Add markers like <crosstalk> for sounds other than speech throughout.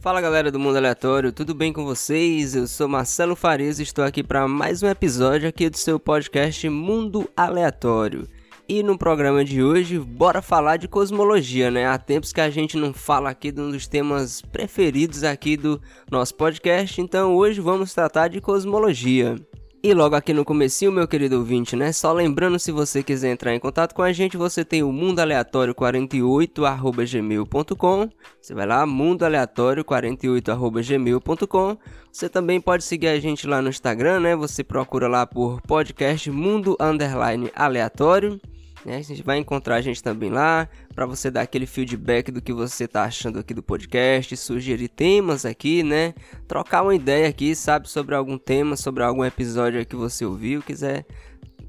Fala galera do Mundo Aleatório, tudo bem com vocês? Eu sou Marcelo Farias e estou aqui para mais um episódio aqui do seu podcast Mundo Aleatório. E no programa de hoje, bora falar de cosmologia, né? Há tempos que a gente não fala aqui de um dos temas preferidos aqui do nosso podcast, então hoje vamos tratar de cosmologia. E logo aqui no comecinho, meu querido ouvinte, né? Só lembrando, se você quiser entrar em contato com a gente, você tem o mundoaleatório48@gmail.com. Você vai lá, mundoaleatório48@gmail.com. Você também pode seguir a gente lá no Instagram, né? Você procura lá por podcast mundo underline aleatório. Né? A gente vai encontrar a gente também lá para você dar aquele feedback do que você tá achando aqui do podcast, sugerir temas aqui, né? Trocar uma ideia aqui, sabe, sobre algum tema, sobre algum episódio que você ouviu, quiser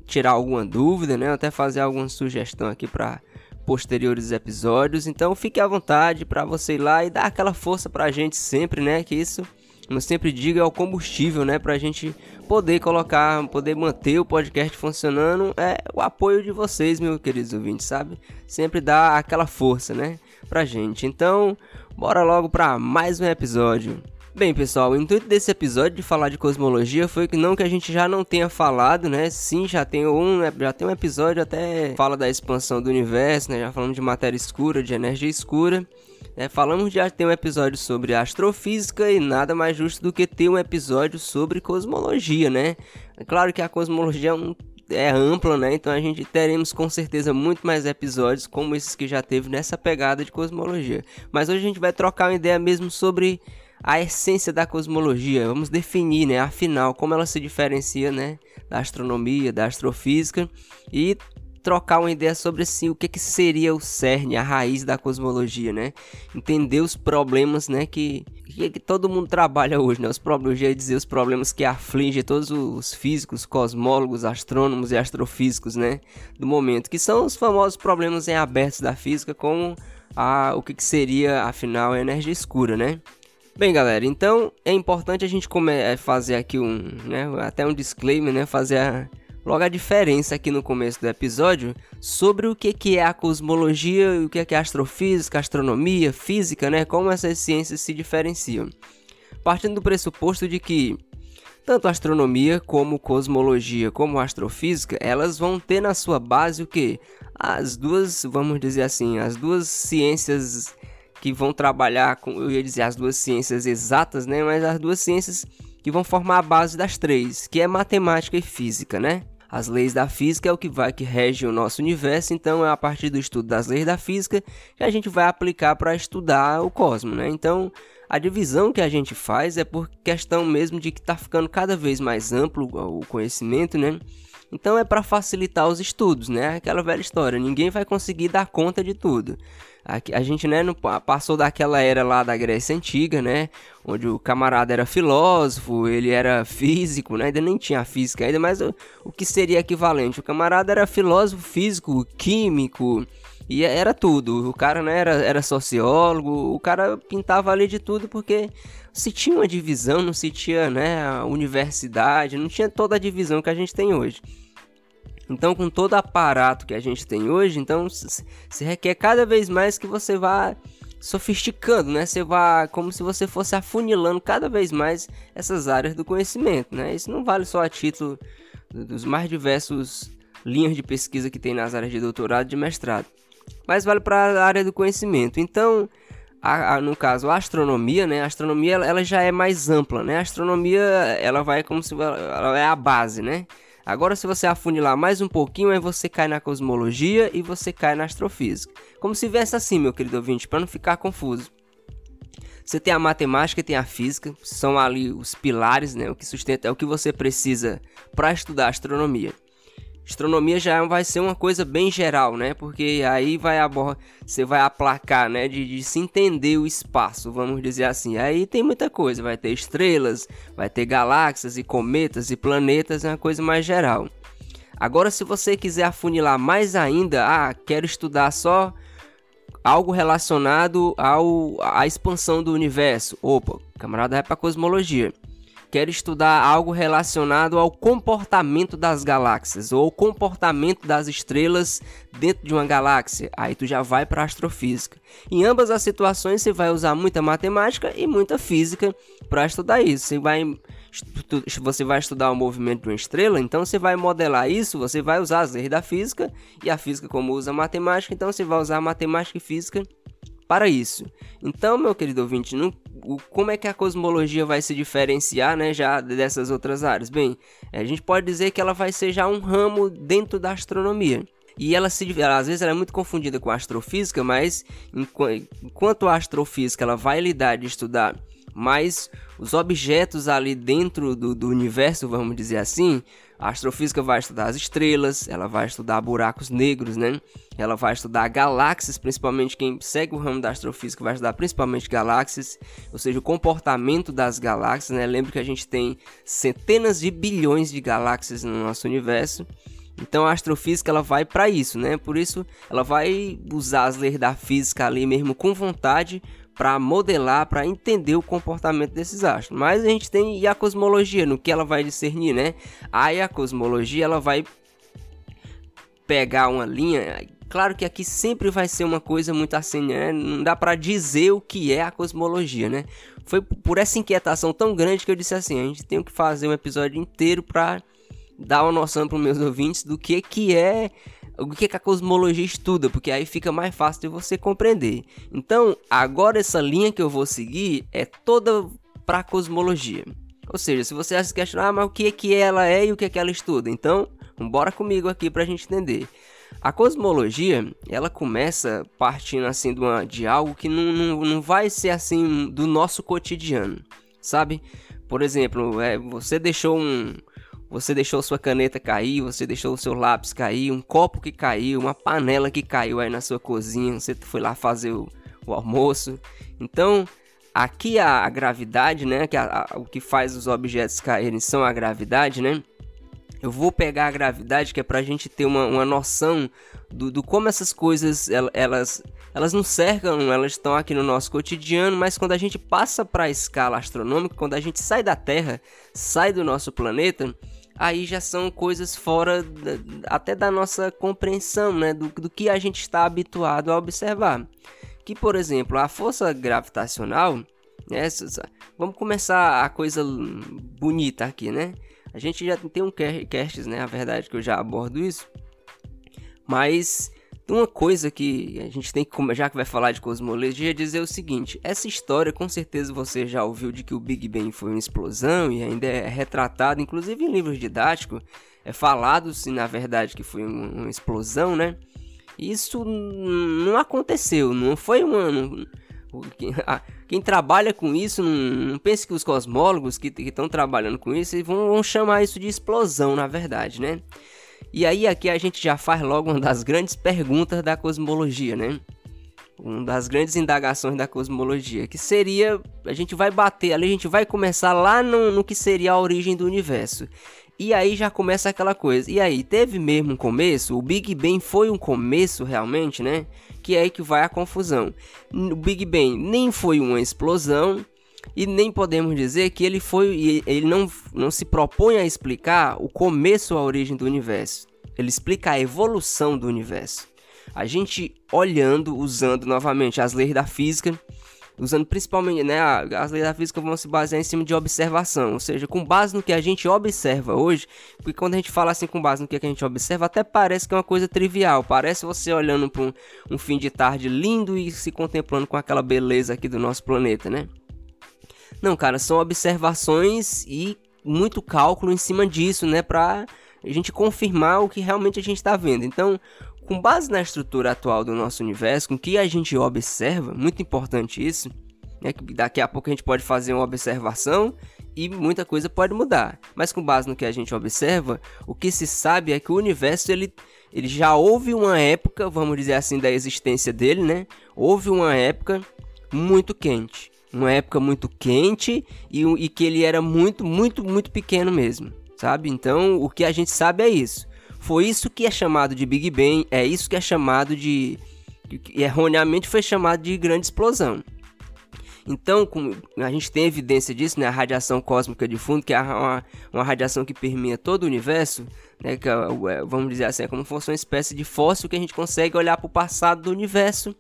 tirar alguma dúvida, né? Até fazer alguma sugestão aqui para posteriores episódios. Então fique à vontade para você ir lá e dar aquela força pra gente sempre, né? Que isso como eu sempre digo, é o combustível, né? Pra gente poder colocar, poder manter o podcast funcionando. É o apoio de vocês, meus queridos ouvintes, sabe? Sempre dá aquela força, né? Pra gente. Então, bora logo pra mais um episódio. Bem, pessoal, o intuito desse episódio de falar de cosmologia foi que não que a gente já não tenha falado, né? Sim, já tem um, já tem um episódio até fala da expansão do universo, né? Já falamos de matéria escura, de energia escura. É, falamos de ter um episódio sobre astrofísica e nada mais justo do que ter um episódio sobre cosmologia, né? É claro que a cosmologia é, um, é ampla, né? Então a gente teremos com certeza muito mais episódios como esses que já teve nessa pegada de cosmologia. Mas hoje a gente vai trocar uma ideia mesmo sobre a essência da cosmologia. Vamos definir, né? Afinal, como ela se diferencia, né? Da astronomia, da astrofísica e trocar uma ideia sobre assim, o que, que seria o cerne, a raiz da cosmologia, né? Entender os problemas, né, que, que, que todo mundo trabalha hoje, né? Os problemas, eu dizer, os problemas que afligem todos os físicos, cosmólogos, astrônomos e astrofísicos, né, do momento, que são os famosos problemas em abertos da física, como a, o que, que seria, afinal, a energia escura, né? Bem, galera, então é importante a gente come fazer aqui um, né, até um disclaimer, né, fazer a, logo a diferença aqui no começo do episódio sobre o que, é a cosmologia e o que é, a astrofísica, astronomia, física, né? Como essas ciências se diferenciam. Partindo do pressuposto de que tanto astronomia como cosmologia como astrofísica, elas vão ter na sua base o que? As duas, vamos dizer assim, as duas ciências que vão trabalhar com, eu ia dizer as duas ciências exatas, né? Mas as duas ciências que vão formar a base das três, que é matemática e física, né? As leis da física é o que vai que rege o nosso universo, então é a partir do estudo das leis da física que a gente vai aplicar para estudar o cosmos, né? Então, a divisão que a gente faz é por questão mesmo de que está ficando cada vez mais amplo o conhecimento, né? Então é para facilitar os estudos, né? Aquela velha história, ninguém vai conseguir dar conta de tudo. A, gente né, passou daquela era lá da Grécia Antiga, né? Onde o camarada era filósofo, ele era físico, né? Ainda nem tinha física ainda, mas o, o que seria equivalente? O camarada era filósofo, físico, químico, e era tudo. O cara né, era, era sociólogo, o cara pintava ali de tudo porque se tinha uma divisão, não se tinha né, a universidade, não tinha toda a divisão que a gente tem hoje. Então, com todo aparato que a gente tem hoje, então se requer cada vez mais que você vá sofisticando, né? Você vá como se você fosse afunilando cada vez mais essas áreas do conhecimento, né? Isso não vale só a título dos mais diversos linhas de pesquisa que tem nas áreas de doutorado e de mestrado, mas vale para a área do conhecimento. Então, a, a, no caso, a astronomia, né? A astronomia ela, ela, já é mais ampla, né? A astronomia ela vai como se ela é a base, né? Agora, se você afunilar mais um pouquinho, aí você cai na cosmologia e você cai na astrofísica. Como se viesse assim, meu querido ouvinte, para não ficar confuso. Você tem a matemática e tem a física, são ali os pilares, né? O que sustenta é o que você precisa para estudar astronomia. Astronomia já vai ser uma coisa bem geral, né? Porque aí vai você vai aplacar, né? De, de, se entender o espaço, vamos dizer assim. Aí tem muita coisa, vai ter estrelas, vai ter galáxias e cometas e planetas, é uma coisa mais geral. Agora, se você quiser afunilar mais ainda, ah, quero estudar só algo relacionado ao à expansão do universo. Opa, camarada vai para cosmologia. Quero estudar algo relacionado ao comportamento das galáxias ou comportamento das estrelas dentro de uma galáxia. Aí tu já vai para astrofísica. Em ambas as situações você vai usar muita matemática e muita física para estudar isso. Você vai você vai estudar o movimento de uma estrela, então você vai modelar isso, você vai usar as leis da física e a física como usa matemática, então você vai usar matemática e física para isso. Então, meu querido ouvinte, no, o, como é que a cosmologia vai se diferenciar né, já dessas outras áreas? Bem, a gente pode dizer que ela vai ser já um ramo dentro da astronomia. E ela se ela, às vezes ela é muito confundida com a astrofísica, mas enquanto a astrofísica ela vai lidar de estudar mais os objetos ali dentro do, do universo, vamos dizer assim, a astrofísica vai estudar as estrelas, ela vai estudar buracos negros, né? Ela vai estudar galáxias, principalmente quem segue o ramo da astrofísica vai estudar principalmente galáxias, ou seja, o comportamento das galáxias, né? Lembra que a gente tem centenas de bilhões de galáxias no nosso universo. Então a astrofísica ela vai para isso, né? Por isso ela vai usar as leis da física ali mesmo com vontade para modelar, para entender o comportamento desses astros. Mas a gente tem e a cosmologia, no que ela vai discernir, né? Aí a cosmologia ela vai pegar uma linha. Claro que aqui sempre vai ser uma coisa muito assim, né? Não dá para dizer o que é a cosmologia, né? Foi por essa inquietação tão grande que eu disse assim, a gente tem que fazer um episódio inteiro para dar uma noção para os meus ouvintes do que que é o que, que a cosmologia estuda, porque aí fica mais fácil de você compreender. Então, agora essa linha que eu vou seguir é toda para cosmologia. Ou seja, se você se questionar, ah, mas o que é que ela é e o que é que ela estuda? Então, bora comigo aqui para a gente entender. A cosmologia, ela começa partindo assim de, uma, de algo que não, não, não vai ser assim do nosso cotidiano, sabe? Por exemplo, é, você deixou um, você deixou sua caneta cair, você deixou o seu lápis cair, um copo que caiu, uma panela que caiu aí na sua cozinha, você foi lá fazer o, o almoço. Então, aqui a, a gravidade, né, que a, a, o que faz os objetos caírem são a gravidade, né? Eu vou pegar a gravidade que é pra gente ter uma, uma noção do, do como essas coisas elas, elas não cercam, elas estão aqui no nosso cotidiano, mas quando a gente passa para a escala astronômica, quando a gente sai da Terra, sai do nosso planeta, aí já são coisas fora até da nossa compreensão, né? Do, do que a gente está habituado a observar. Que, por exemplo, a força gravitacional, né? Vamos começar a coisa bonita aqui, né? A gente já tem um cast, né? A verdade é que eu já abordo isso. Mas uma coisa que a gente tem que, já que vai falar de cosmologia, é dizer o seguinte: essa história com certeza você já ouviu de que o Big Bang foi uma explosão e ainda é retratado, inclusive em livros didáticos, é falado se na verdade que foi uma, explosão, né? Isso não aconteceu, não foi uma. Não, quem trabalha com isso, não, não pense que os cosmólogos que estão trabalhando com isso vão, vão chamar isso de explosão, na verdade, né? E aí aqui a gente já faz logo uma das grandes perguntas da cosmologia, né? Uma das grandes indagações da cosmologia, que seria, a gente vai bater ali, a gente vai começar lá no, no que seria a origem do universo. E aí já começa aquela coisa. E aí, teve mesmo um começo? O Big Bang foi um começo realmente, né? Que é aí que vai a confusão. O Big Bang nem foi uma explosão, e nem podemos dizer que ele foi ele não, não se propõe a explicar o começo a origem do universo. Ele explica a evolução do universo. A gente olhando, usando novamente as leis da física, usando principalmente, né, as leis da física vão se basear em cima de observação, ou seja, com base no que a gente observa hoje, porque quando a gente fala assim com base no que a gente observa, até parece que é uma coisa trivial, parece você olhando para um, um fim de tarde lindo e se contemplando com aquela beleza aqui do nosso planeta, né? Não, cara, são observações e muito cálculo em cima disso, né, para a gente confirmar o que realmente a gente está vendo. Então, com base na estrutura atual do nosso universo, com que a gente observa, muito importante isso, né, que daqui a pouco a gente pode fazer uma observação e muita coisa pode mudar. Mas com base no que a gente observa, o que se sabe é que o universo ele, ele já houve uma época, vamos dizer assim, da existência dele, né? Houve uma época muito quente uma época muito quente e, e que ele era muito, muito, muito pequeno mesmo, sabe? Então, o que a gente sabe é isso. Foi isso que é chamado de Big Bang, é isso que é chamado de. erroneamente foi chamado de grande explosão. Então, a gente tem evidência disso, né? A radiação cósmica de fundo, que é uma, uma radiação que permeia todo o universo, né? Que, é, é, vamos dizer assim, é como se fosse uma espécie de fóssil que a gente consegue olhar para o passado do universo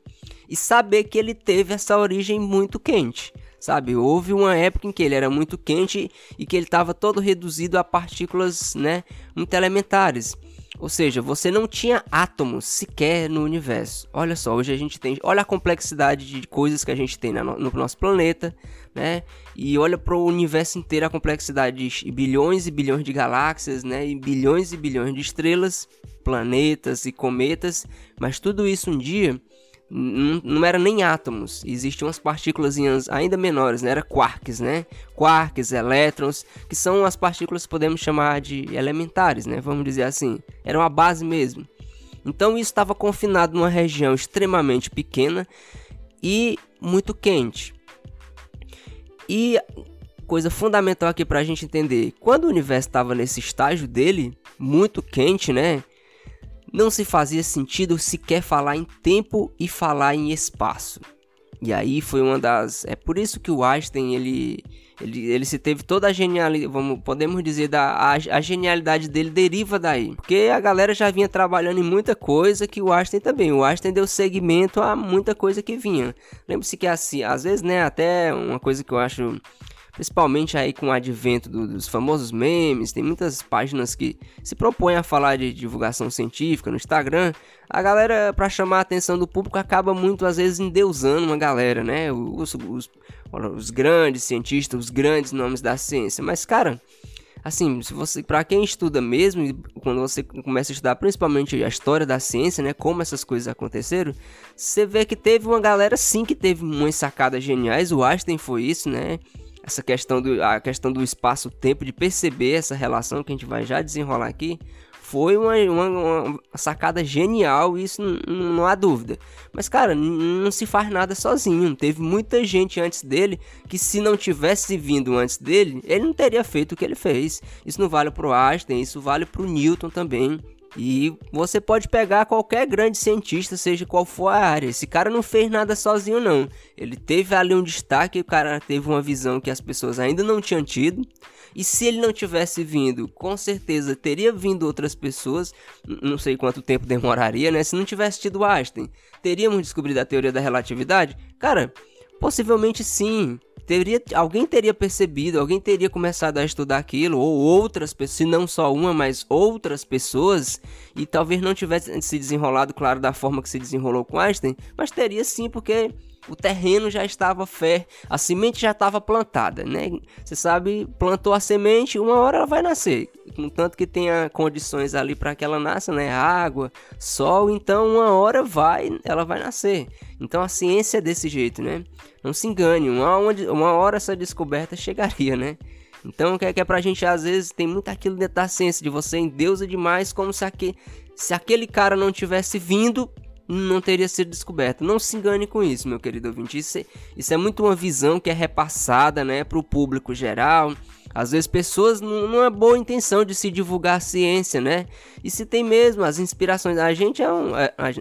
e saber que ele teve essa origem muito quente. Sabe, houve uma época em que ele era muito quente e que ele estava todo reduzido a partículas, né, muito elementares. Ou seja, você não tinha átomos sequer no universo. Olha só, hoje a gente tem. Olha a complexidade de coisas que a gente tem no, no nosso planeta, né? E olha para o universo inteiro a complexidade de bilhões e bilhões de galáxias, né? E bilhões e bilhões de estrelas, planetas e cometas. Mas tudo isso um dia não, era nem átomos, existiam umas partículas ainda menores, né? Era quarks, né? Quarks, elétrons, que são as partículas que podemos chamar de elementares, né? Vamos dizer assim, eram a base mesmo. Então isso estava confinado numa região extremamente pequena e muito quente. E coisa fundamental aqui para a gente entender, quando o universo estava nesse estágio dele, muito quente, né? Não se fazia sentido sequer falar em tempo e falar em espaço. E aí foi uma das. É por isso que o Einstein ele, ele, ele se teve toda a genialidade, vamos, podemos dizer, da, a, a, genialidade dele deriva daí. Porque a galera já vinha trabalhando em muita coisa que o Einstein também. O Einstein deu segmento a muita coisa que vinha. Lembre-se que assim, às vezes, né, até uma coisa que eu acho principalmente aí com o advento do, dos famosos memes, tem muitas páginas que se propõem a falar de divulgação científica no Instagram. A galera, para chamar a atenção do público, acaba muito às vezes endeusando uma galera, né? Os, os, os grandes cientistas, os grandes nomes da ciência. Mas, cara, assim, se você, para quem estuda mesmo, quando você começa a estudar principalmente a história da ciência, né, como essas coisas aconteceram, você vê que teve uma galera sim que teve umas sacadas geniais. O Einstein foi isso, né? Essa questão do, a questão do espaço-tempo, de perceber essa relação que a gente vai já desenrolar aqui, foi uma, uma, uma sacada genial, isso não, há dúvida. Mas, cara, não se faz nada sozinho. Teve muita gente antes dele que, se não tivesse vindo antes dele, ele não teria feito o que ele fez. Isso não vale pro Einstein, isso vale pro Newton também. E você pode pegar qualquer grande cientista, seja qual for a área. Esse cara não fez nada sozinho, não. Ele teve ali um destaque, o cara teve uma visão que as pessoas ainda não tinham tido. E se ele não tivesse vindo, com certeza teria vindo outras pessoas. Não sei quanto tempo demoraria, né? Se não tivesse tido Einstein, teríamos descobrido a teoria da relatividade? Cara, possivelmente sim teria, alguém teria percebido, alguém teria começado a estudar aquilo, ou outras pessoas, se não só uma, mas outras pessoas, e talvez não tivesse se desenrolado, claro, da forma que se desenrolou com Einstein, mas teria sim, porque o terreno já estava fé, a semente já estava plantada, né? Você sabe, plantou a semente, uma hora ela vai nascer, contanto que tenha condições ali para que ela nasça, né? Água, sol, então uma hora vai, ela vai nascer. Então a ciência é desse jeito, né? Não se engane, uma, hora essa descoberta chegaria, né? Então, que é, que é pra gente, às vezes, tem muito aquilo dentro da ciência, de você endeusa demais, como se, se aquele cara não tivesse vindo, não teria sido descoberto. Não se engane com isso, meu querido ouvinte. Isso é, isso é muito uma visão que é repassada, né, pro público geral. Às vezes pessoas não é boa intenção de se divulgar a ciência, né? E se tem mesmo as inspirações, a gente é um, é, a, a,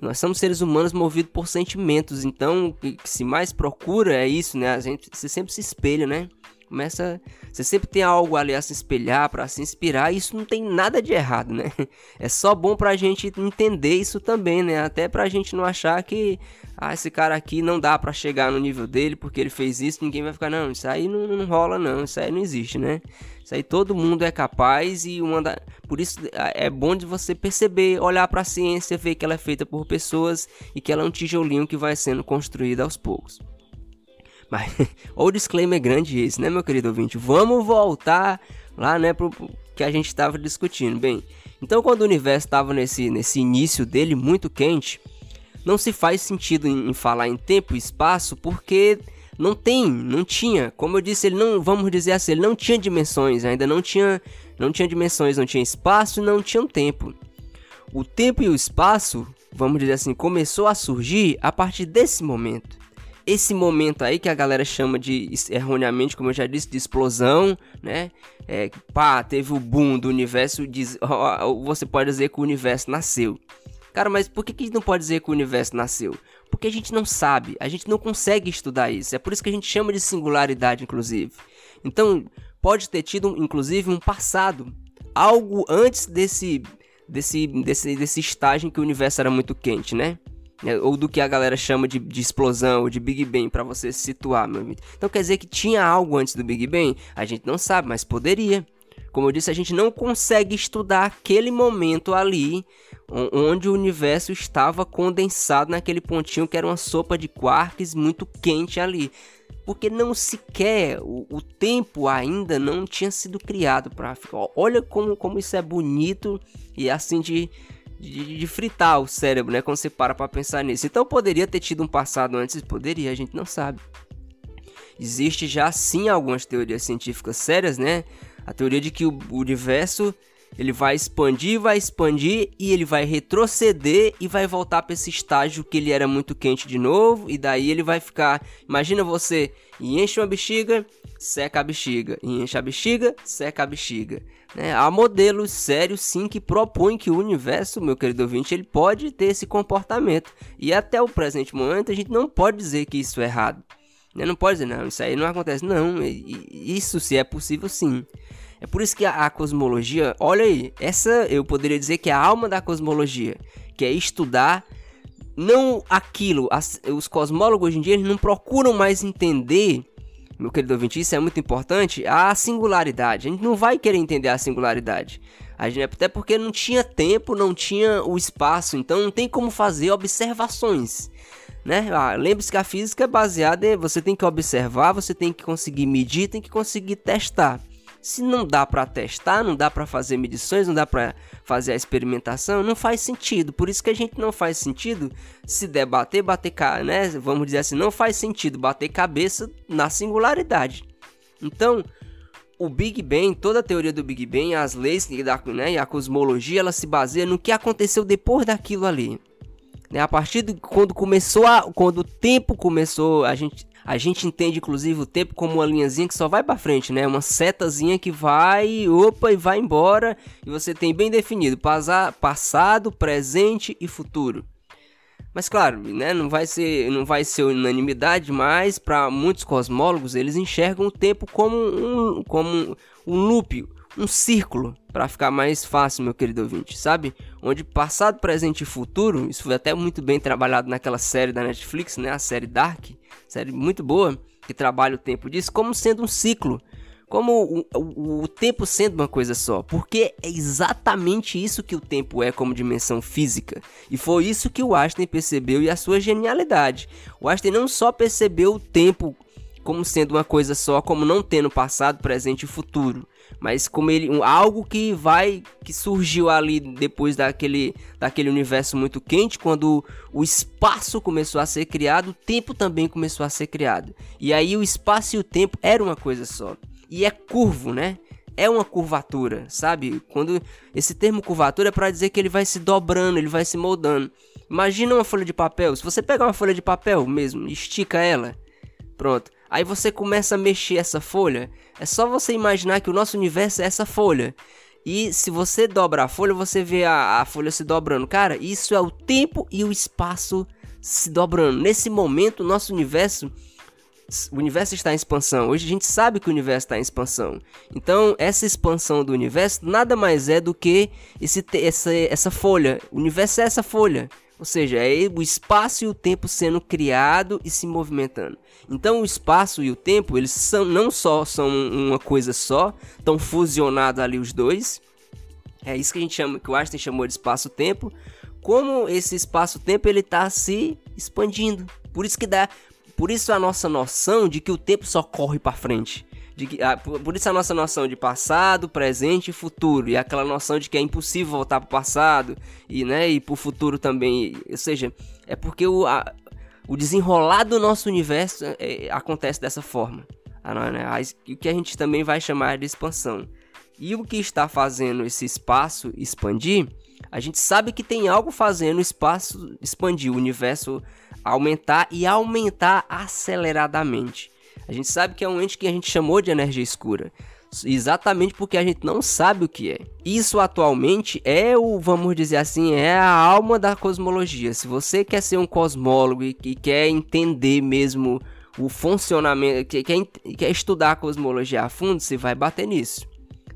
nós somos seres humanos movidos por sentimentos, então o que se mais procura é isso, né? A gente você sempre se espelha, né? Começa. Você sempre tem algo ali a se espelhar, para se inspirar, e isso não tem nada de errado, né? <laughs> É só bom pra gente entender isso também, né? Até pra gente não achar que, ah, esse cara aqui não dá para chegar no nível dele porque ele fez isso, ninguém vai ficar, não, isso aí não, não rola, não, isso aí não existe, né? Isso aí todo mundo é capaz e uma da... por isso é bom de você perceber, olhar para a ciência, ver que ela é feita por pessoas e que ela é um tijolinho que vai sendo construído aos poucos. Mas <laughs> o disclaimer grande esse, né, meu querido ouvinte? Vamos voltar lá, né, pro que a gente estava discutindo. Bem, então quando o universo estava nesse, nesse início dele muito quente, não se faz sentido em, em falar em tempo e espaço porque não tem, não tinha. Como eu disse, ele não, vamos dizer assim, ele não tinha dimensões, ainda não tinha, não tinha dimensões, não tinha espaço, não tinha tempo. O tempo e o espaço, vamos dizer assim, começou a surgir a partir desse momento esse momento aí que a galera chama de erroneamente, como eu já disse, de explosão, né? É, pá, teve o boom do universo, diz, você pode dizer que o universo nasceu. Cara, mas por que, que não pode dizer que o universo nasceu? Porque a gente não sabe, a gente não consegue estudar isso. É por isso que a gente chama de singularidade, inclusive. Então, pode ter tido, inclusive, um passado. Algo antes desse, desse, desse, desse estágio em que o universo era muito quente, né? É, ou do que a galera chama de, de explosão ou de Big Bang, para você se situar, meu amigo. Então quer dizer que tinha algo antes do Big Bang? A gente não sabe, mas poderia. Como eu disse, a gente não consegue estudar aquele momento ali onde o universo estava condensado naquele pontinho que era uma sopa de quarks muito quente ali. Porque não sequer o, o tempo ainda não tinha sido criado para ficar. Olha como, como isso é bonito e assim de, de, de, fritar o cérebro, né? Quando você para para pensar nisso. Então poderia ter tido um passado antes, poderia, a gente não sabe. Existe já sim algumas teorias científicas sérias, né? A teoria de que o universo ele vai expandir, vai expandir e ele vai retroceder e vai voltar para esse estágio que ele era muito quente de novo e daí ele vai ficar, imagina você enche uma bexiga, seca a bexiga, enche a bexiga, seca a bexiga. Né? Há modelos sérios sim que propõem que o universo, meu querido ouvinte, ele pode ter esse comportamento e até o presente momento a gente não pode dizer que isso é errado. Né? Não pode dizer, não, isso aí não acontece. Não, isso se é possível sim. É por isso que a, a, cosmologia, olha aí, essa eu poderia dizer que é a alma da cosmologia, que é estudar não aquilo. As, os cosmólogos hoje em dia eles não procuram mais entender, meu querido ouvinte, isso é muito importante, a singularidade. A gente não vai querer entender a singularidade. A gente, até porque não tinha tempo, não tinha o espaço, então não tem como fazer observações. Né? Ah, Lembre-se que a física é baseada em você tem que observar, você tem que conseguir medir, tem que conseguir testar. Se não dá para testar, não dá para fazer medições, não dá para fazer a experimentação, não faz sentido. Por isso que a gente não faz sentido se debater, bater, né? Vamos dizer assim, não faz sentido bater cabeça na singularidade. Então, o Big Bang, toda a teoria do Big Bang, as leis né, e a cosmologia, ela se baseia no que aconteceu depois daquilo ali. Né? A partir de quando começou a, quando o tempo começou, a gente a gente entende inclusive o tempo como uma linhazinha que só vai para frente, né? Uma setazinha que vai, opa, e vai embora, e você tem bem definido passado, presente e futuro. Mas claro, né, não vai ser, não vai ser unanimidade, mas para muitos cosmólogos eles enxergam o tempo como um, como um loop, um círculo, para ficar mais fácil, meu querido ouvinte, sabe? Onde passado, presente e futuro, isso foi até muito bem trabalhado naquela série da Netflix, né, a série Dark, série muito boa, que trabalha o tempo disso como sendo um ciclo, como o, o, o, tempo sendo uma coisa só, porque é exatamente isso que o tempo é como dimensão física, e foi isso que o Einstein percebeu e a sua genialidade. O Einstein não só percebeu o tempo como sendo uma coisa só, como não tendo passado, presente e futuro, mas como ele um, algo que vai que surgiu ali depois daquele daquele universo muito quente quando o espaço começou a ser criado o tempo também começou a ser criado. E aí o espaço e o tempo era uma coisa só. E é curvo né? É uma curvatura sabe? Quando esse termo curvatura é para dizer que ele vai se dobrando ele vai se moldando. Imagina uma folha de papel. Se você pegar uma folha de papel mesmo estica ela pronto. Aí você começa a mexer essa folha. É só você imaginar que o nosso universo é essa folha. E se você dobra a folha, você vê a, a folha se dobrando. Cara, isso é o tempo e o espaço se dobrando. Nesse momento, o nosso universo o universo está em expansão. Hoje a gente sabe que o universo está em expansão. Então, essa expansão do universo nada mais é do que esse, essa, essa folha. O universo é essa folha. Ou seja, é o espaço e o tempo sendo criado e se movimentando. Então o espaço e o tempo, eles são não só são uma coisa só, estão fusionados ali os dois. É isso que a gente chama, que o Einstein chamou de espaço-tempo. Como esse espaço-tempo ele está se expandindo. Por isso que dá, por isso a nossa noção de que o tempo só corre para frente. De, ah, por, por, isso a nossa noção de passado, presente e futuro. E aquela noção de que é impossível voltar para o passado e, né, e para o futuro também. Ou seja, é porque o, a, o desenrolar do nosso universo é, é acontece dessa forma. Ah, né? O que a gente também vai chamar de expansão. E o que está fazendo esse espaço expandir, a gente sabe que tem algo fazendo o espaço expandir, o universo aumentar e aumentar aceleradamente. A gente sabe que é um ente que a gente chamou de energia escura. exatamente porque a gente não sabe o que é. Isso atualmente é o, vamos dizer assim, é a alma da cosmologia. Se você quer ser um cosmólogo e, e quer entender mesmo o funcionamento, que quer, quer estudar a cosmologia a fundo, você vai bater nisso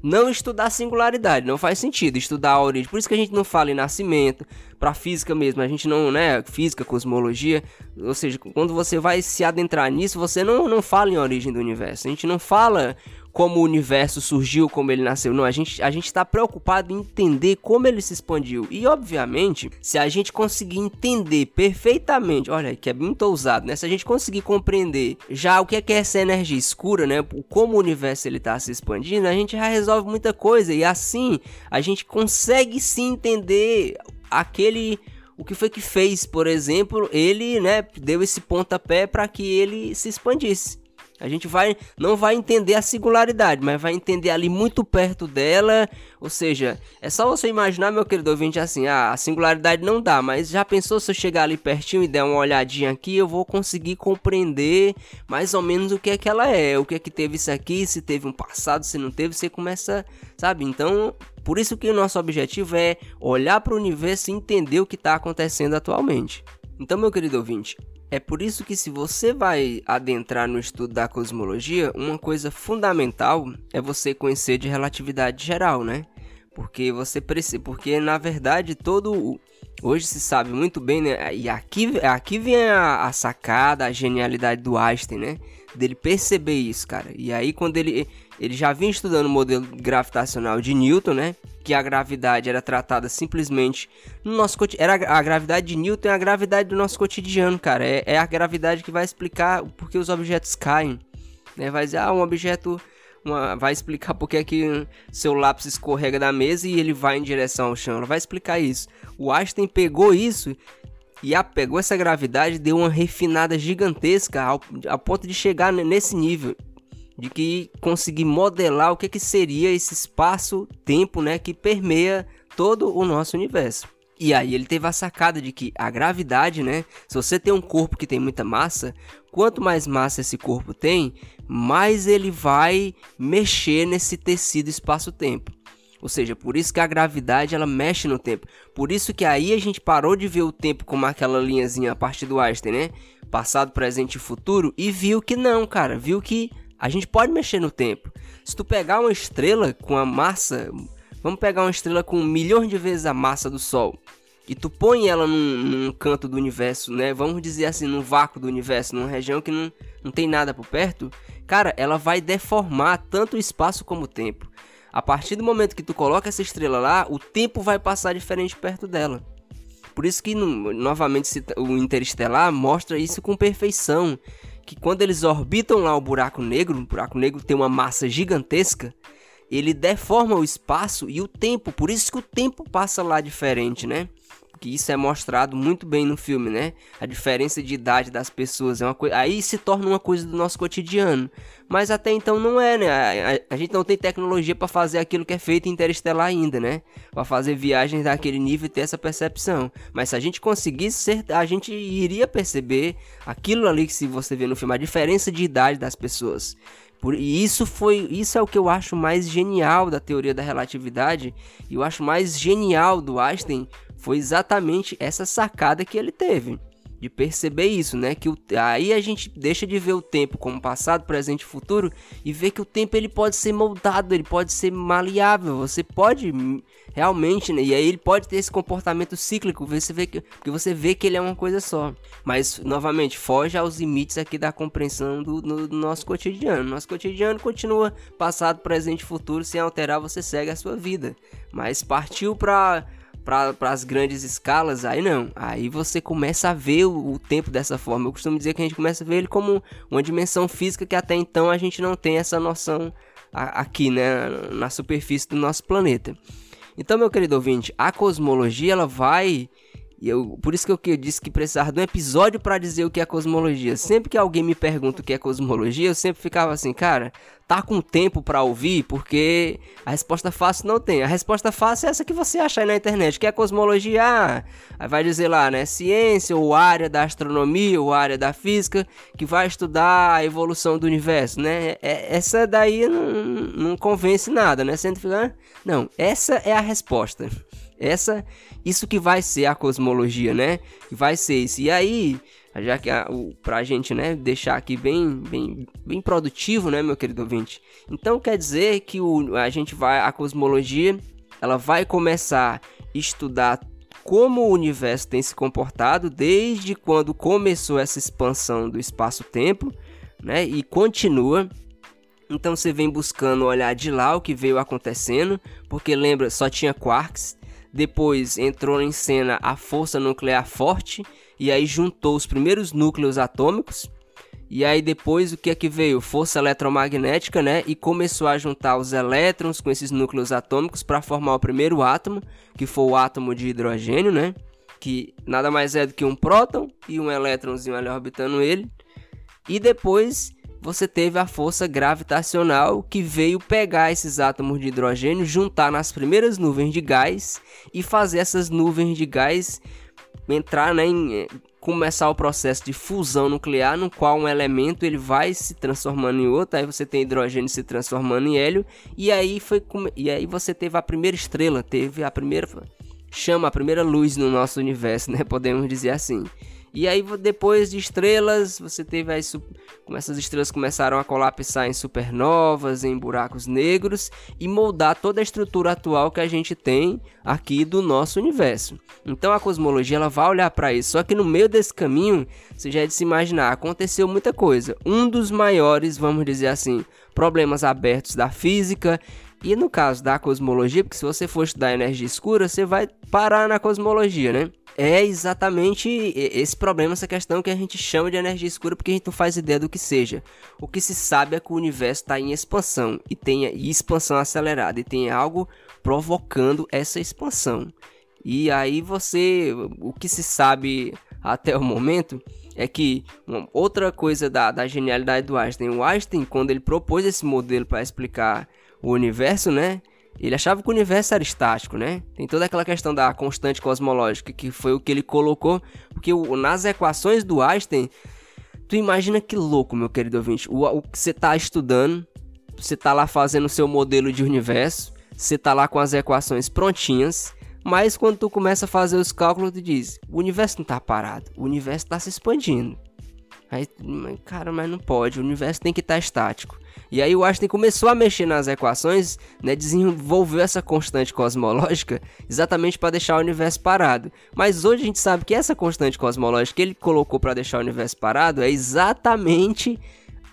não estudar singularidade, não faz sentido estudar a origem. Por isso que a gente não fala em nascimento, para física mesmo, a gente não, né, física, cosmologia, ou seja, quando você vai se adentrar nisso, você não, não fala em origem do universo. A gente não fala como o universo surgiu, como ele nasceu. Não, a gente a gente está preocupado em entender como ele se expandiu. E obviamente, se a gente conseguir entender perfeitamente, olha, que é muito ousado, né? Se a gente conseguir compreender já o que é, que é essa energia escura, né? Como o universo ele está se expandindo, a gente já resolve muita coisa e assim a gente consegue se entender aquele o que foi que fez, por exemplo, ele, né, deu esse pontapé para que ele se expandisse. A gente vai não vai entender a singularidade, mas vai entender ali muito perto dela. Ou seja, é só você imaginar, meu querido ouvinte, assim, ah, a singularidade não dá, mas já pensou se eu chegar ali pertinho e der uma olhadinha aqui, eu vou conseguir compreender mais ou menos o que é que ela é, o que é que teve isso aqui, se teve um passado, se não teve, você começa, sabe? Então, por isso que o nosso objetivo é olhar para o universo e entender o que está acontecendo atualmente. Então, meu querido ouvinte, é por isso que se você vai adentrar no estudo da cosmologia, uma coisa fundamental é você conhecer de relatividade geral, né? Porque você precisa, porque na verdade todo hoje se sabe muito bem, né? E aqui, aqui vem a, a sacada, a genialidade do Einstein, né? Dele perceber isso, cara. E aí quando ele ele já vinha estudando o modelo gravitacional de Newton, né? Que a gravidade era tratada simplesmente no nosso era a gravidade de Newton é a gravidade do nosso cotidiano, cara. É, é a gravidade que vai explicar por que os objetos caem, né? Vai dizer, ah, um objeto uma, vai explicar porque é que seu lápis escorrega da mesa e ele vai em direção ao chão. Ela vai explicar isso. O Einstein pegou isso e a, pegou essa gravidade deu uma refinada gigantesca ao, ao ponto de chegar nesse nível de que conseguir modelar o que, que seria esse espaço-tempo, né, que permeia todo o nosso universo. E aí ele teve a sacada de que a gravidade, né, se você tem um corpo que tem muita massa, quanto mais massa esse corpo tem, mais ele vai mexer nesse tecido espaço-tempo. Ou seja, por isso que a gravidade ela mexe no tempo. Por isso que aí a gente parou de ver o tempo como aquela linhazinha a partir do Einstein, né? Passado, presente e futuro e viu que não, cara, viu que a gente pode mexer no tempo. Se tu pegar uma estrela com a massa, vamos pegar uma estrela com milhões de vezes a massa do Sol, e tu põe ela num, num, canto do universo, né? Vamos dizer assim, num vácuo do universo, numa região que não, não tem nada por perto, cara, ela vai deformar tanto o espaço como o tempo. A partir do momento que tu coloca essa estrela lá, o tempo vai passar diferente perto dela. Por isso que, no, novamente, o Interestelar mostra isso com perfeição que quando eles orbitam lá o buraco negro, o buraco negro tem uma massa gigantesca, ele deforma o espaço e o tempo, por isso que o tempo passa lá diferente, né? Que isso é mostrado muito bem no filme, né? A diferença de idade das pessoas é uma coisa, aí se torna uma coisa do nosso cotidiano. Mas até então não é, né? A, a, a gente não tem tecnologia para fazer aquilo que é feito em Interestelar ainda, né? Para fazer viagens daquele nível e ter essa percepção. Mas se a gente conseguisse, a gente iria perceber aquilo ali que se você vê no filme, a diferença de idade das pessoas. E isso foi, isso é o que eu acho mais genial da teoria da relatividade, e eu acho mais genial do Einstein foi exatamente essa sacada que ele teve de perceber isso, né? Que o, aí a gente deixa de ver o tempo como passado, presente e futuro e vê que o tempo ele pode ser moldado, ele pode ser maleável. Você pode realmente, né? E aí ele pode ter esse comportamento cíclico, você vê que, porque você vê que ele é uma coisa só. Mas novamente foge aos limites aqui da compreensão do, do, do nosso cotidiano. Nosso cotidiano continua passado, presente e futuro sem alterar, você segue a sua vida. Mas partiu para para as grandes escalas, aí não. Aí você começa a ver o, o, tempo dessa forma. Eu costumo dizer que a gente começa a ver ele como uma dimensão física que até então a gente não tem essa noção a, aqui, né, na superfície do nosso planeta. Então, meu querido ouvinte, a cosmologia ela vai E eu, por isso que eu, que eu disse que precisava de um episódio para dizer o que é cosmologia. Sempre que alguém me pergunta o que é cosmologia, eu sempre ficava assim, cara, tá com tempo para ouvir? Porque a resposta fácil não tem. A resposta fácil é essa que você acha aí na internet, que é cosmologia. Ah, vai dizer lá, né, ciência ou área da astronomia ou área da física que vai estudar a evolução do universo, né? É, essa daí não, não convence nada, né? Você fica, não, essa é a resposta. Essa, isso que vai ser a cosmologia, né? Vai ser isso. E aí, já que a, o, pra gente, né, deixar aqui bem, bem, bem produtivo, né, meu querido ouvinte. Então quer dizer que o, a gente vai, a cosmologia, ela vai começar a estudar como o universo tem se comportado desde quando começou essa expansão do espaço-tempo, né, e continua então você vem buscando olhar de lá o que veio acontecendo, porque lembra, só tinha quarks, depois entrou em cena a força nuclear forte e aí juntou os primeiros núcleos atômicos. E aí depois o que é que veio? Força eletromagnética, né? E começou a juntar os elétrons com esses núcleos atômicos para formar o primeiro átomo, que foi o átomo de hidrogênio, né? Que nada mais é do que um próton e um elétronzinho ali orbitando ele. E depois você teve a força gravitacional que veio pegar esses átomos de hidrogênio, juntar nas primeiras nuvens de gás e fazer essas nuvens de gás entrar né, em eh, começar o processo de fusão nuclear, no qual um elemento ele vai se transformando em outro, aí você tem hidrogênio se transformando em hélio, e aí foi e aí você teve a primeira estrela, teve a primeira chama, a primeira luz no nosso universo, <laughs> né? Podemos dizer assim. E aí depois de estrelas, você teve como essas estrelas começaram a colapsar em supernovas, em buracos negros e moldar toda a estrutura atual que a gente tem aqui do nosso universo. Então a cosmologia ela vai olhar para isso. Só que no meio desse caminho, você já é de se imaginar, aconteceu muita coisa. Um dos maiores, vamos dizer assim, problemas abertos da física e no caso da cosmologia, porque se você for estudar energia escura, você vai parar na cosmologia, né? É exatamente esse problema, essa questão que a gente chama de energia escura, porque a gente não faz ideia do que seja. O que se sabe é que o universo está em expansão e tem expansão acelerada e tem algo provocando essa expansão. E aí você, o que se sabe até o momento é que outra coisa da, da genialidade do Einstein, o Einstein quando ele propôs esse modelo para explicar o universo, né? Ele achava que o universo era estático, né? Tem toda aquela questão da constante cosmológica, que foi o que ele colocou, porque o, nas equações do Einstein, tu imagina que louco, meu querido ouvinte, o, que você está estudando, você está lá fazendo o seu modelo de universo, você está lá com as equações prontinhas, mas quando tu começa a fazer os cálculos, tu diz, o universo não está parado, o universo está se expandindo. Aí, cara, mas não pode, o universo tem que estar tá estático. E aí o Einstein começou a mexer nas equações, né, desenvolveu essa constante cosmológica exatamente para deixar o universo parado. Mas hoje a gente sabe que essa constante cosmológica que ele colocou para deixar o universo parado é exatamente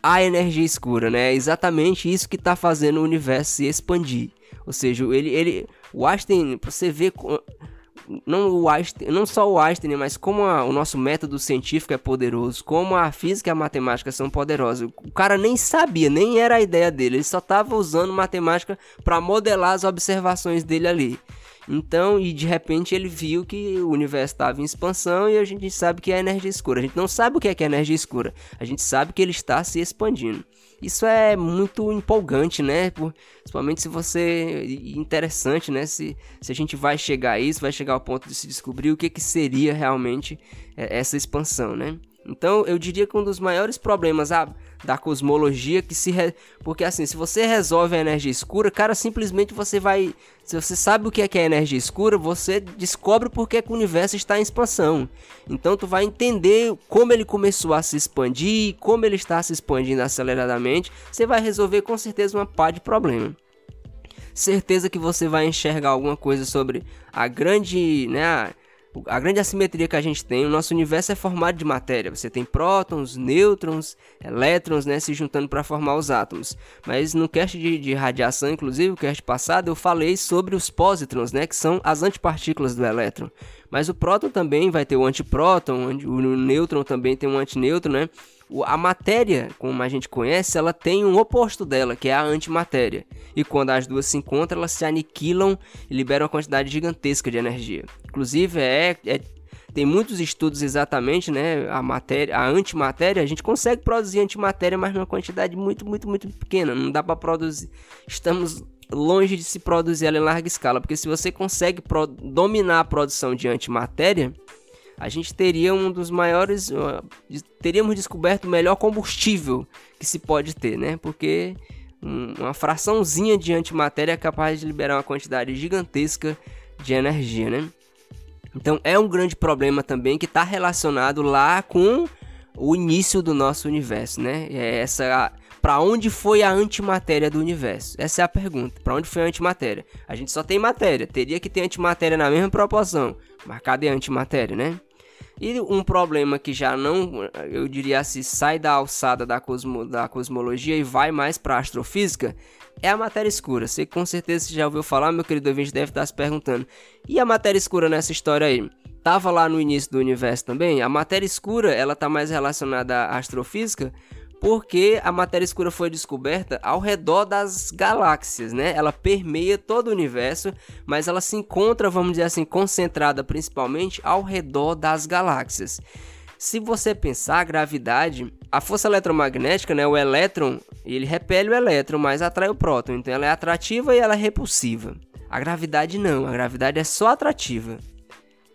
a energia escura, né? É exatamente isso que está fazendo o universo se expandir. Ou seja, ele, ele, o Einstein, para você ver não, o Einstein, não só o Einstein, mas como a, o nosso método científico é poderoso, como a física e a matemática são poderosas. O cara nem sabia, nem era a ideia dele, ele só estava usando matemática para modelar as observações dele ali. Então, e de repente ele viu que o universo estava em expansão e a gente sabe que é energia escura. A gente não sabe o que é, que é energia escura, a gente sabe que ele está se expandindo. Isso é muito empolgante, né? Principalmente se você. interessante, né? Se, se a gente vai chegar a isso, vai chegar ao ponto de se descobrir o que, que seria realmente é, essa expansão, né? Então eu diria que um dos maiores problemas da cosmologia que se re... porque assim, se você resolve a energia escura, cara, simplesmente você vai, se você sabe o que é que é energia escura, você descobre por que, que o universo está em expansão. Então tu vai entender como ele começou a se expandir, como ele está se expandindo aceleradamente, você vai resolver com certeza uma pá de problema certeza que você vai enxergar alguma coisa sobre a grande, né, a grande assimetria que a gente tem, o nosso universo é formado de matéria. Você tem prótons, nêutrons, elétrons, né, se juntando para formar os átomos. Mas no cast de, de, radiação, inclusive, o cast passado, eu falei sobre os pósitrons, né, que são as antipartículas do elétron. Mas o próton também vai ter o antipróton, o nêutron também tem um antinêutron, né? a matéria, como a gente conhece, ela tem um oposto dela, que é a antimatéria. E quando as duas se encontram, elas se aniquilam e liberam uma quantidade gigantesca de energia. Inclusive, é, é tem muitos estudos exatamente, né? A matéria, a antimatéria, a gente consegue produzir antimatéria, mas numa quantidade muito, muito, muito pequena. Não dá para produzir. Estamos longe de se produzir ela em larga escala, porque se você consegue dominar a produção de antimatéria, a gente teria um dos maiores, uh, teríamos descoberto o melhor combustível que se pode ter, né? Porque um, uma fraçãozinha de antimatéria é capaz de liberar uma quantidade gigantesca de energia, né? Então é um grande problema também que está relacionado lá com o início do nosso universo, né? É essa para onde foi a antimatéria do universo? Essa é a pergunta. Para onde foi a antimatéria? A gente só tem matéria, teria que ter antimatéria na mesma proporção. Mas cadê a antimatéria, né? E um problema que já não, eu diria assim, sai da alçada da, cosmo, da cosmologia e vai mais para a astrofísica, é a matéria escura. Você com certeza já ouviu falar, meu querido ouvinte deve estar se perguntando. E a matéria escura nessa história aí? Tava lá no início do universo também? A matéria escura, ela tá mais relacionada à astrofísica, porque a matéria escura foi descoberta ao redor das galáxias, né? Ela permeia todo o universo, mas ela se encontra, vamos dizer assim, concentrada principalmente ao redor das galáxias. Se você pensar a gravidade, a força eletromagnética, né, o elétron, ele repele o elétron, mas atrai o próton, então ela é atrativa e ela é repulsiva. A gravidade não, a gravidade é só atrativa.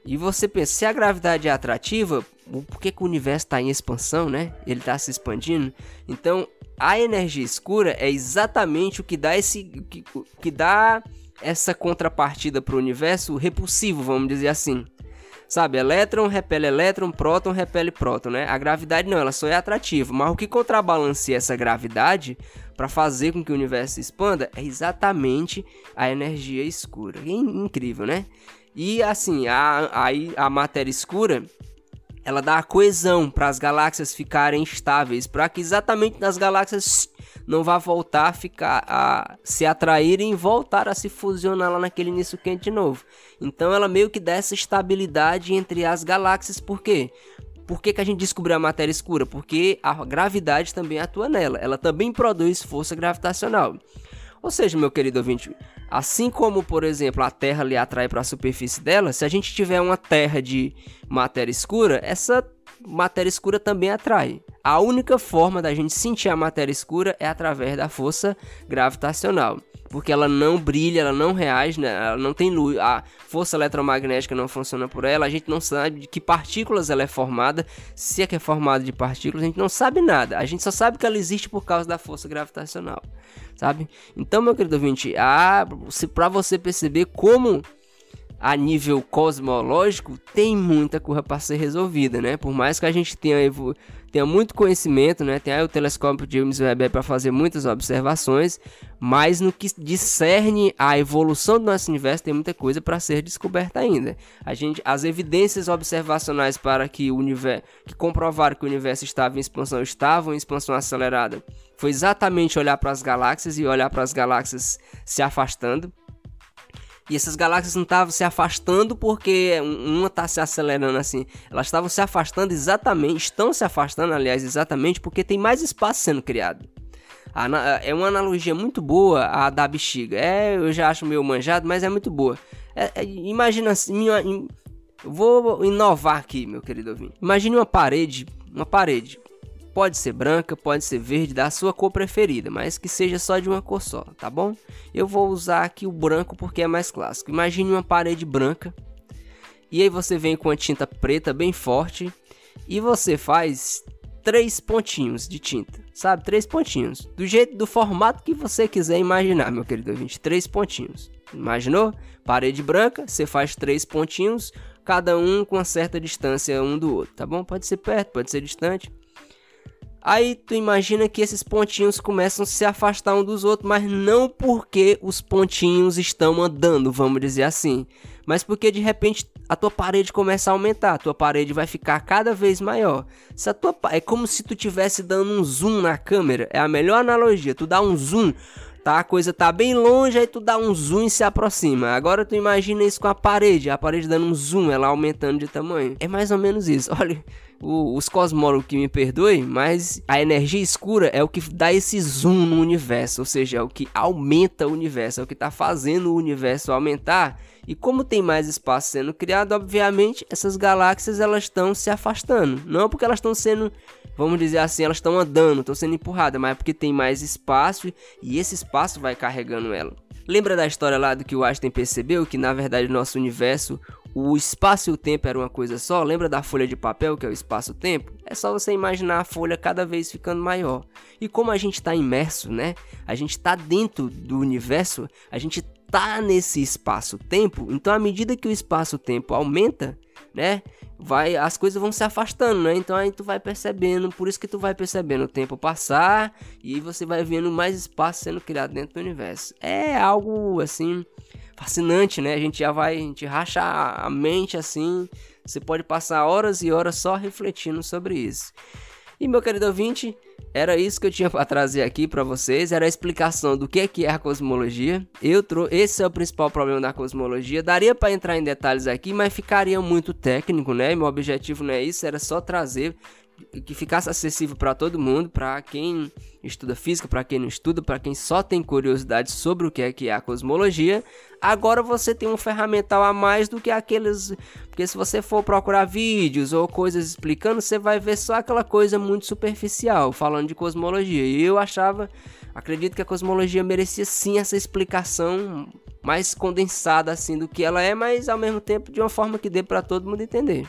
E você pensa, se a gravidade é atrativa, por que, que o universo está em expansão, né? Ele está se expandindo. Então, a energia escura é exatamente o que dá esse que, que dá essa contrapartida para o universo repulsivo, vamos dizer assim. Sabe, elétron repele elétron, próton repele próton, né? A gravidade não, ela só é atrativa, mas o que contrabalanceia essa gravidade para fazer com que o universo se expanda é exatamente a energia escura. Incrível, né? E assim, a, a, a matéria escura ela dá a coesão para as galáxias ficarem estáveis, para que exatamente nas galáxias não vá voltar a ficar a se atraírem e voltar a se fusionar lá naquele início quente de novo. Então ela meio que dá essa estabilidade entre as galáxias, por quê? Por que, que a gente descobriu a matéria escura? Porque a gravidade também atua nela, ela também produz força gravitacional. Ou seja, meu querido ouvinte, assim como, por exemplo, a Terra lhe atrai para a superfície dela, se a gente tiver uma Terra de matéria escura, essa matéria escura também atrai. A única forma da gente sentir a matéria escura é através da força gravitacional porque ela não brilha, ela não reage, né? ela não tem luz, a força eletromagnética não funciona por ela, a gente não sabe de que partículas ela é formada, se é que é formada de partículas, a gente não sabe nada, a gente só sabe que ela existe por causa da força gravitacional, sabe? Então, meu querido ouvinte, para você perceber como a nível cosmológico tem muita coisa para ser resolvida, né? Por mais que a gente tenha, tenha muito conhecimento, né? Tem o telescópio de James Webb para fazer muitas observações, mas no que discerne a evolução do nosso universo tem muita coisa para ser descoberta ainda. A gente, as evidências observacionais para que o universo, que comprovaram que o universo estava em expansão, estavam em expansão acelerada, foi exatamente olhar para as galáxias e olhar para as galáxias se afastando. E essas galáxias não estavam se afastando porque uma está se acelerando assim. Elas estavam se afastando exatamente, estão se afastando, aliás, exatamente porque tem mais espaço sendo criado. É uma analogia muito boa a da bexiga. É, eu já acho meio manjado, mas é muito boa. É, é, imagina assim, vou inovar aqui, meu querido ouvinte. Imagine uma parede, uma parede Pode ser branca, pode ser verde, da sua cor preferida, mas que seja só de uma cor só, tá bom? Eu vou usar aqui o branco porque é mais clássico. Imagine uma parede branca e aí você vem com a tinta preta bem forte e você faz três pontinhos de tinta, sabe? Três pontinhos, do jeito, do formato que você quiser imaginar, meu querido ouvinte. Três pontinhos, imaginou? Parede branca, você faz três pontinhos, cada um com uma certa distância um do outro, tá bom? Pode ser perto, pode ser distante. Aí tu imagina que esses pontinhos começam a se afastar um dos outros, mas não porque os pontinhos estão andando, vamos dizer assim, mas porque de repente a tua parede começa a aumentar, a tua parede vai ficar cada vez maior. Se a tua é como se tu tivesse dando um zoom na câmera, é a melhor analogia. Tu dá um zoom, tá? A coisa tá bem longe, aí tu dá um zoom e se aproxima. Agora tu imagina isso com a parede, a parede dando um zoom, ela aumentando de tamanho. É mais ou menos isso. <laughs> Olha, o, os cosmólogos que me perdoem, mas a energia escura é o que dá esse zoom no universo, ou seja, é o que aumenta o universo, é o que está fazendo o universo aumentar. E como tem mais espaço sendo criado, obviamente essas galáxias elas estão se afastando. Não porque elas estão sendo, vamos dizer assim, elas estão andando, estão sendo empurradas, mas é porque tem mais espaço e esse espaço vai carregando ela. Lembra da história lá do que o Einstein percebeu que na verdade nosso universo o espaço e o tempo era uma coisa só. Lembra da folha de papel que é o espaço-tempo? É só você imaginar a folha cada vez ficando maior. E como a gente está imerso, né? A gente está dentro do universo, a gente tá nesse espaço-tempo. Então, à medida que o espaço-tempo aumenta, né? Vai, as coisas vão se afastando, né? Então aí tu vai percebendo, por isso que tu vai percebendo o tempo passar e você vai vendo mais espaço sendo criado dentro do universo. É algo assim fascinante, né? A gente já vai, a gente a mente assim. Você pode passar horas e horas só refletindo sobre isso. E meu querido ouvinte, era isso que eu tinha para trazer aqui para vocês, era a explicação do que é que é a cosmologia. Eu trou esse é o principal problema da cosmologia. Daria para entrar em detalhes aqui, mas ficaria muito técnico, né? Meu objetivo não é isso, era só trazer que ficasse acessível para todo mundo, para quem estuda física, para quem não estuda, para quem só tem curiosidade sobre o que é que é a cosmologia. Agora você tem um ferramental a mais do que aqueles, porque se você for procurar vídeos ou coisas explicando, você vai ver só aquela coisa muito superficial falando de cosmologia. E eu achava, acredito que a cosmologia merecia sim essa explicação mais condensada assim do que ela é, mas ao mesmo tempo de uma forma que dê para todo mundo entender.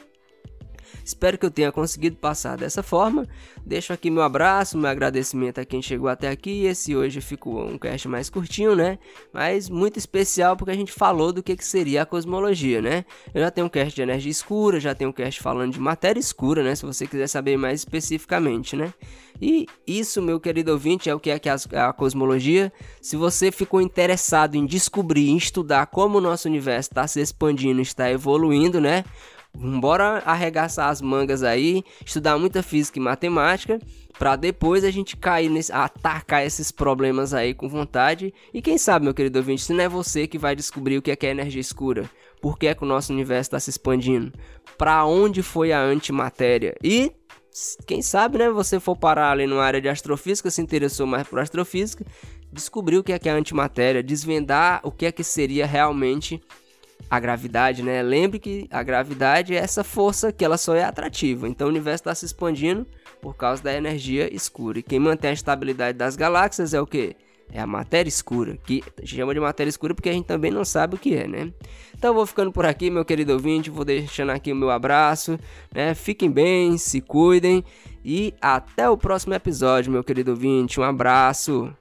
Espero que eu tenha conseguido passar dessa forma. Deixo aqui meu abraço, meu agradecimento a quem chegou até aqui. Esse hoje ficou um cast mais curtinho, né? Mas muito especial porque a gente falou do que, que seria a cosmologia, né? Eu já tenho um cast de energia escura, já tenho um cast falando de matéria escura, né? Se você quiser saber mais especificamente, né? E isso, meu querido ouvinte, é o que é, é a cosmologia. Se você ficou interessado em descobrir, em estudar como o nosso universo está se expandindo, está evoluindo, né? Bora arregaçar as mangas aí, estudar muita física e matemática, para depois a gente cair nesse, atacar esses problemas aí com vontade. E quem sabe, meu querido ouvinte, se não é você que vai descobrir o que é, que é energia escura, por que, é que o nosso universo está se expandindo, para onde foi a antimatéria e quem sabe, né, você for parar ali numa área de astrofísica, se interessou mais por astrofísica, descobrir o que é que é a antimatéria, desvendar o que é que seria realmente a gravidade, né? Lembre que a gravidade é essa força que ela só é atrativa. Então o universo está se expandindo por causa da energia escura. E quem mantém a estabilidade das galáxias é o que? É a matéria escura, que chama de matéria escura porque a gente também não sabe o que é, né? Então vou ficando por aqui, meu querido ouvinte, vou deixando aqui o meu abraço, né? Fiquem bem, se cuidem e até o próximo episódio, meu querido ouvinte. Um abraço.